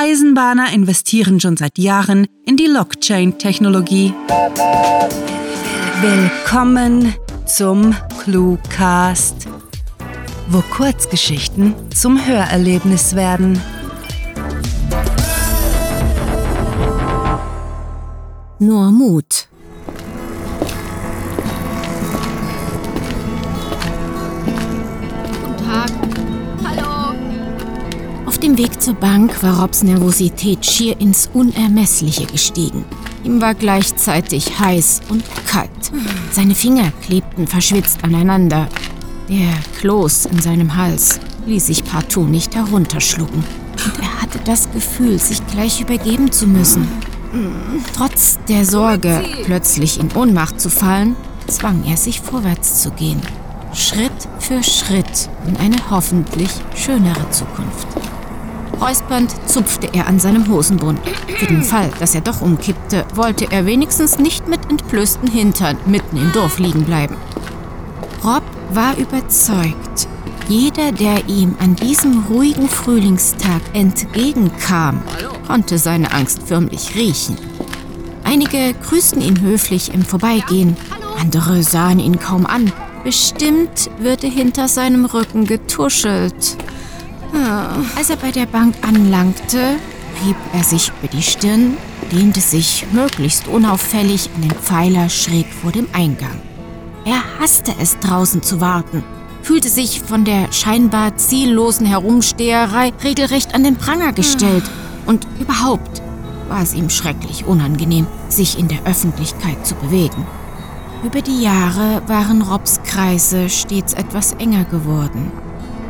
Eisenbahner investieren schon seit Jahren in die Blockchain-Technologie. Willkommen zum Cluecast, wo Kurzgeschichten zum Hörerlebnis werden. Nur Mut. Auf dem Weg zur Bank war Robs Nervosität schier ins Unermessliche gestiegen. Ihm war gleichzeitig heiß und kalt. Seine Finger klebten verschwitzt aneinander. Der Kloß in seinem Hals ließ sich partout nicht herunterschlucken. Und er hatte das Gefühl, sich gleich übergeben zu müssen. Trotz der Sorge, plötzlich in Ohnmacht zu fallen, zwang er sich vorwärts zu gehen. Schritt für Schritt in eine hoffentlich schönere Zukunft. Räuspernd zupfte er an seinem Hosenbund. Für den Fall, dass er doch umkippte, wollte er wenigstens nicht mit entblößten Hintern mitten im Dorf liegen bleiben. Rob war überzeugt, jeder, der ihm an diesem ruhigen Frühlingstag entgegenkam, konnte seine Angst förmlich riechen. Einige grüßten ihn höflich im Vorbeigehen, andere sahen ihn kaum an. Bestimmt würde hinter seinem Rücken getuschelt. Ah, Als er bei der Bank anlangte, rieb er sich über die Stirn, lehnte sich möglichst unauffällig an den Pfeiler schräg vor dem Eingang. Er hasste es, draußen zu warten, fühlte sich von der scheinbar ziellosen Herumsteherei regelrecht an den Pranger gestellt und überhaupt war es ihm schrecklich unangenehm, sich in der Öffentlichkeit zu bewegen. Über die Jahre waren Robs Kreise stets etwas enger geworden.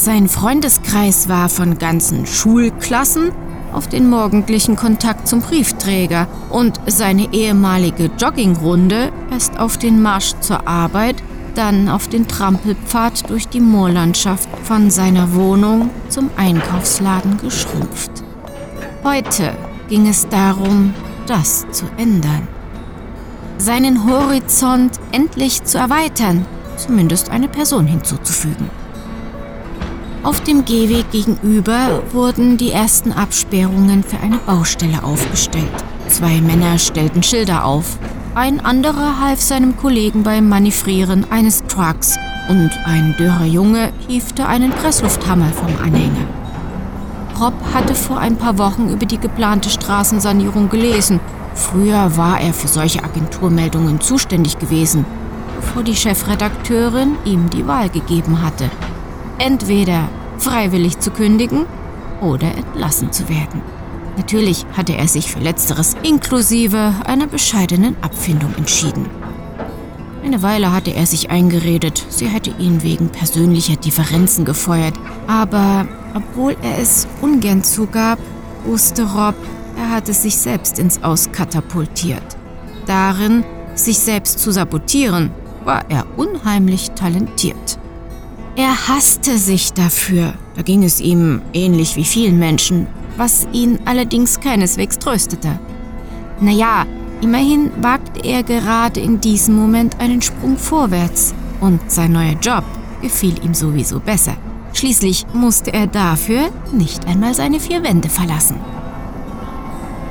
Sein Freundeskreis war von ganzen Schulklassen auf den morgendlichen Kontakt zum Briefträger und seine ehemalige Joggingrunde erst auf den Marsch zur Arbeit, dann auf den Trampelpfad durch die Moorlandschaft von seiner Wohnung zum Einkaufsladen geschrumpft. Heute ging es darum, das zu ändern. Seinen Horizont endlich zu erweitern, zumindest eine Person hinzuzufügen. Auf dem Gehweg gegenüber wurden die ersten Absperrungen für eine Baustelle aufgestellt. Zwei Männer stellten Schilder auf. Ein anderer half seinem Kollegen beim Manövrieren eines Trucks und ein dürrer Junge hiefte einen Presslufthammer vom Anhänger. Rob hatte vor ein paar Wochen über die geplante Straßensanierung gelesen. Früher war er für solche Agenturmeldungen zuständig gewesen, bevor die Chefredakteurin ihm die Wahl gegeben hatte entweder freiwillig zu kündigen oder entlassen zu werden. Natürlich hatte er sich für letzteres inklusive einer bescheidenen Abfindung entschieden. Eine Weile hatte er sich eingeredet, sie hätte ihn wegen persönlicher Differenzen gefeuert, aber obwohl er es ungern zugab, wusste Rob, er hatte sich selbst ins Aus katapultiert. Darin, sich selbst zu sabotieren, war er unheimlich talentiert. Er hasste sich dafür. Da ging es ihm ähnlich wie vielen Menschen, was ihn allerdings keineswegs tröstete. Naja, immerhin wagte er gerade in diesem Moment einen Sprung vorwärts und sein neuer Job gefiel ihm sowieso besser. Schließlich musste er dafür nicht einmal seine vier Wände verlassen.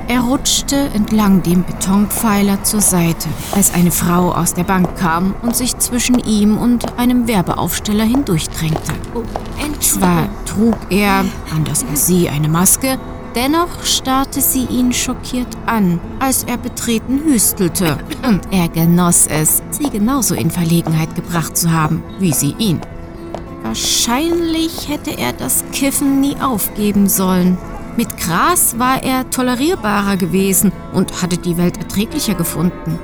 Er rutschte entlang dem Betonpfeiler zur Seite, als eine Frau aus der Bank kam und sich zwischen ihm und einem Werbeaufsteller hindurchdrängte. Zwar trug er, anders als sie, eine Maske, dennoch starrte sie ihn schockiert an, als er betreten hüstelte. Und er genoss es, sie genauso in Verlegenheit gebracht zu haben, wie sie ihn. Wahrscheinlich hätte er das Kiffen nie aufgeben sollen. Mit Gras war er tolerierbarer gewesen und hatte die Welt erträglicher gefunden.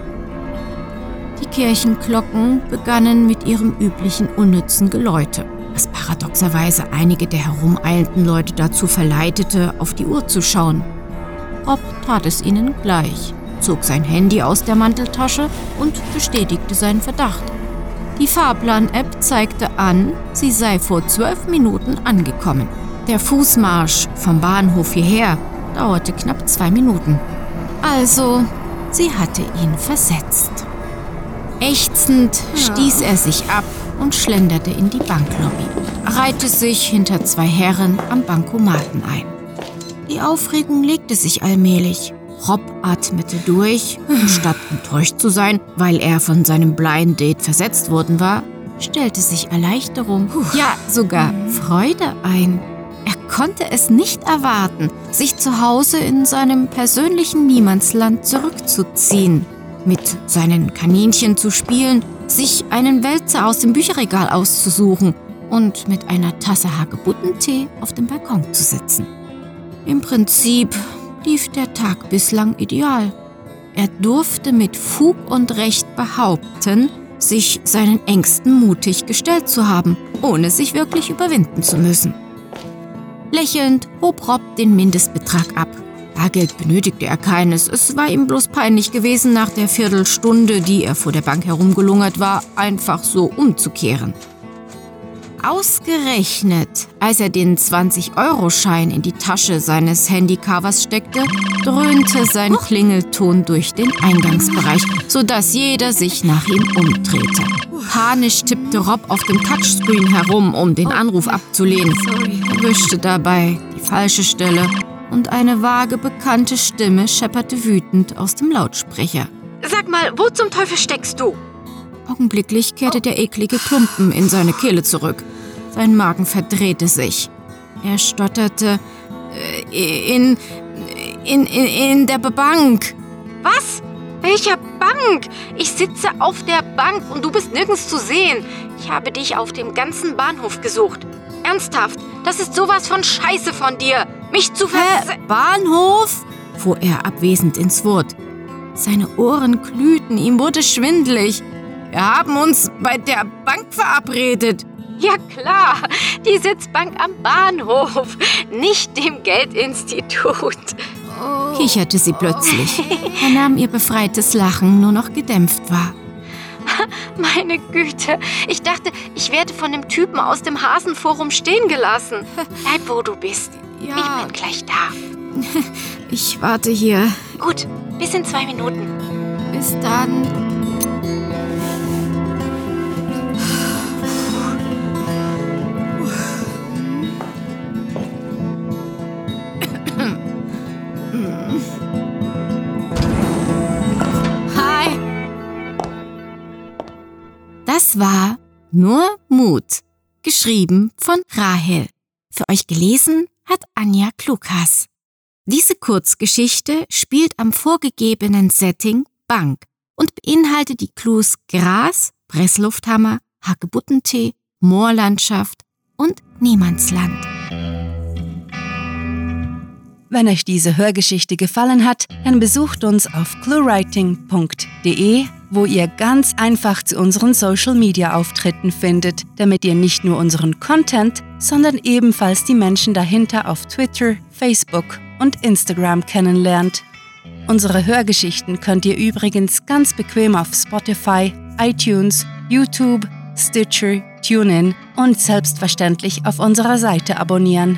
Die Kirchenglocken begannen mit ihrem üblichen unnützen Geläute, was paradoxerweise einige der herumeilenden Leute dazu verleitete, auf die Uhr zu schauen. Rob tat es ihnen gleich, zog sein Handy aus der Manteltasche und bestätigte seinen Verdacht. Die Fahrplan-App zeigte an, sie sei vor zwölf Minuten angekommen. Der Fußmarsch vom Bahnhof hierher dauerte knapp zwei Minuten. Also, sie hatte ihn versetzt. Ächzend stieß er sich ab und schlenderte in die Banklobby, reihte sich hinter zwei Herren am Bankomaten ein. Die Aufregung legte sich allmählich. Rob atmete durch und statt enttäuscht zu sein, weil er von seinem Blind Date versetzt worden war, stellte sich Erleichterung, ja sogar Freude ein. Konnte es nicht erwarten, sich zu Hause in seinem persönlichen Niemandsland zurückzuziehen, mit seinen Kaninchen zu spielen, sich einen Wälzer aus dem Bücherregal auszusuchen und mit einer Tasse Hagebuttentee auf dem Balkon zu sitzen. Im Prinzip lief der Tag bislang ideal. Er durfte mit Fug und Recht behaupten, sich seinen Ängsten mutig gestellt zu haben, ohne sich wirklich überwinden zu müssen. Lächelnd hob Rob den Mindestbetrag ab. Bargeld benötigte er keines, es war ihm bloß peinlich gewesen, nach der Viertelstunde, die er vor der Bank herumgelungert war, einfach so umzukehren. Ausgerechnet, als er den 20-Euro-Schein in die Tasche seines Handycovers steckte, dröhnte sein Klingelton durch den Eingangsbereich, sodass jeder sich nach ihm umdrehte. Panisch tippte Rob auf dem Touchscreen herum, um den Anruf abzulehnen. Er wischte dabei die falsche Stelle und eine vage bekannte Stimme schepperte wütend aus dem Lautsprecher. Sag mal, wo zum Teufel steckst du? Augenblicklich kehrte der eklige Klumpen in seine Kehle zurück. Sein Magen verdrehte sich. Er stotterte äh, in, in, in, in der Bank. Was? Welcher Bank? Ich sitze auf der Bank und du bist nirgends zu sehen. Ich habe dich auf dem ganzen Bahnhof gesucht. Ernsthaft, das ist sowas von Scheiße von dir. Mich zu vers... Hä? Bahnhof? fuhr er abwesend ins Wort. Seine Ohren glühten, ihm wurde schwindlig. Wir haben uns bei der Bank verabredet. Ja klar, die Sitzbank am Bahnhof, nicht dem Geldinstitut. Oh. Kicherte sie plötzlich. Er nahm ihr befreites Lachen nur noch gedämpft wahr. Meine Güte, ich dachte, ich werde von dem Typen aus dem Hasenforum stehen gelassen. Bleib, wo du bist. Ja. Ich bin gleich da. Ich warte hier. Gut, bis in zwei Minuten. Bis dann. Das war Nur Mut, geschrieben von Rahel. Für euch gelesen hat Anja Klukas. Diese Kurzgeschichte spielt am vorgegebenen Setting Bank und beinhaltet die Clues Gras, Presslufthammer, Hagebuttentee, Moorlandschaft und Niemandsland. Wenn euch diese Hörgeschichte gefallen hat, dann besucht uns auf cluewriting.de, wo ihr ganz einfach zu unseren Social-Media-Auftritten findet, damit ihr nicht nur unseren Content, sondern ebenfalls die Menschen dahinter auf Twitter, Facebook und Instagram kennenlernt. Unsere Hörgeschichten könnt ihr übrigens ganz bequem auf Spotify, iTunes, YouTube, Stitcher, TuneIn und selbstverständlich auf unserer Seite abonnieren.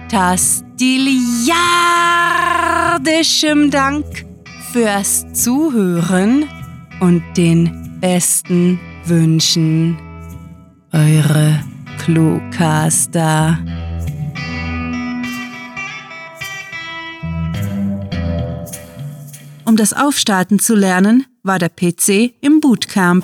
fantastiliardischem Dank fürs Zuhören und den besten Wünschen. Eure Cluecaster. Um das Aufstarten zu lernen, war der PC im Bootcamp.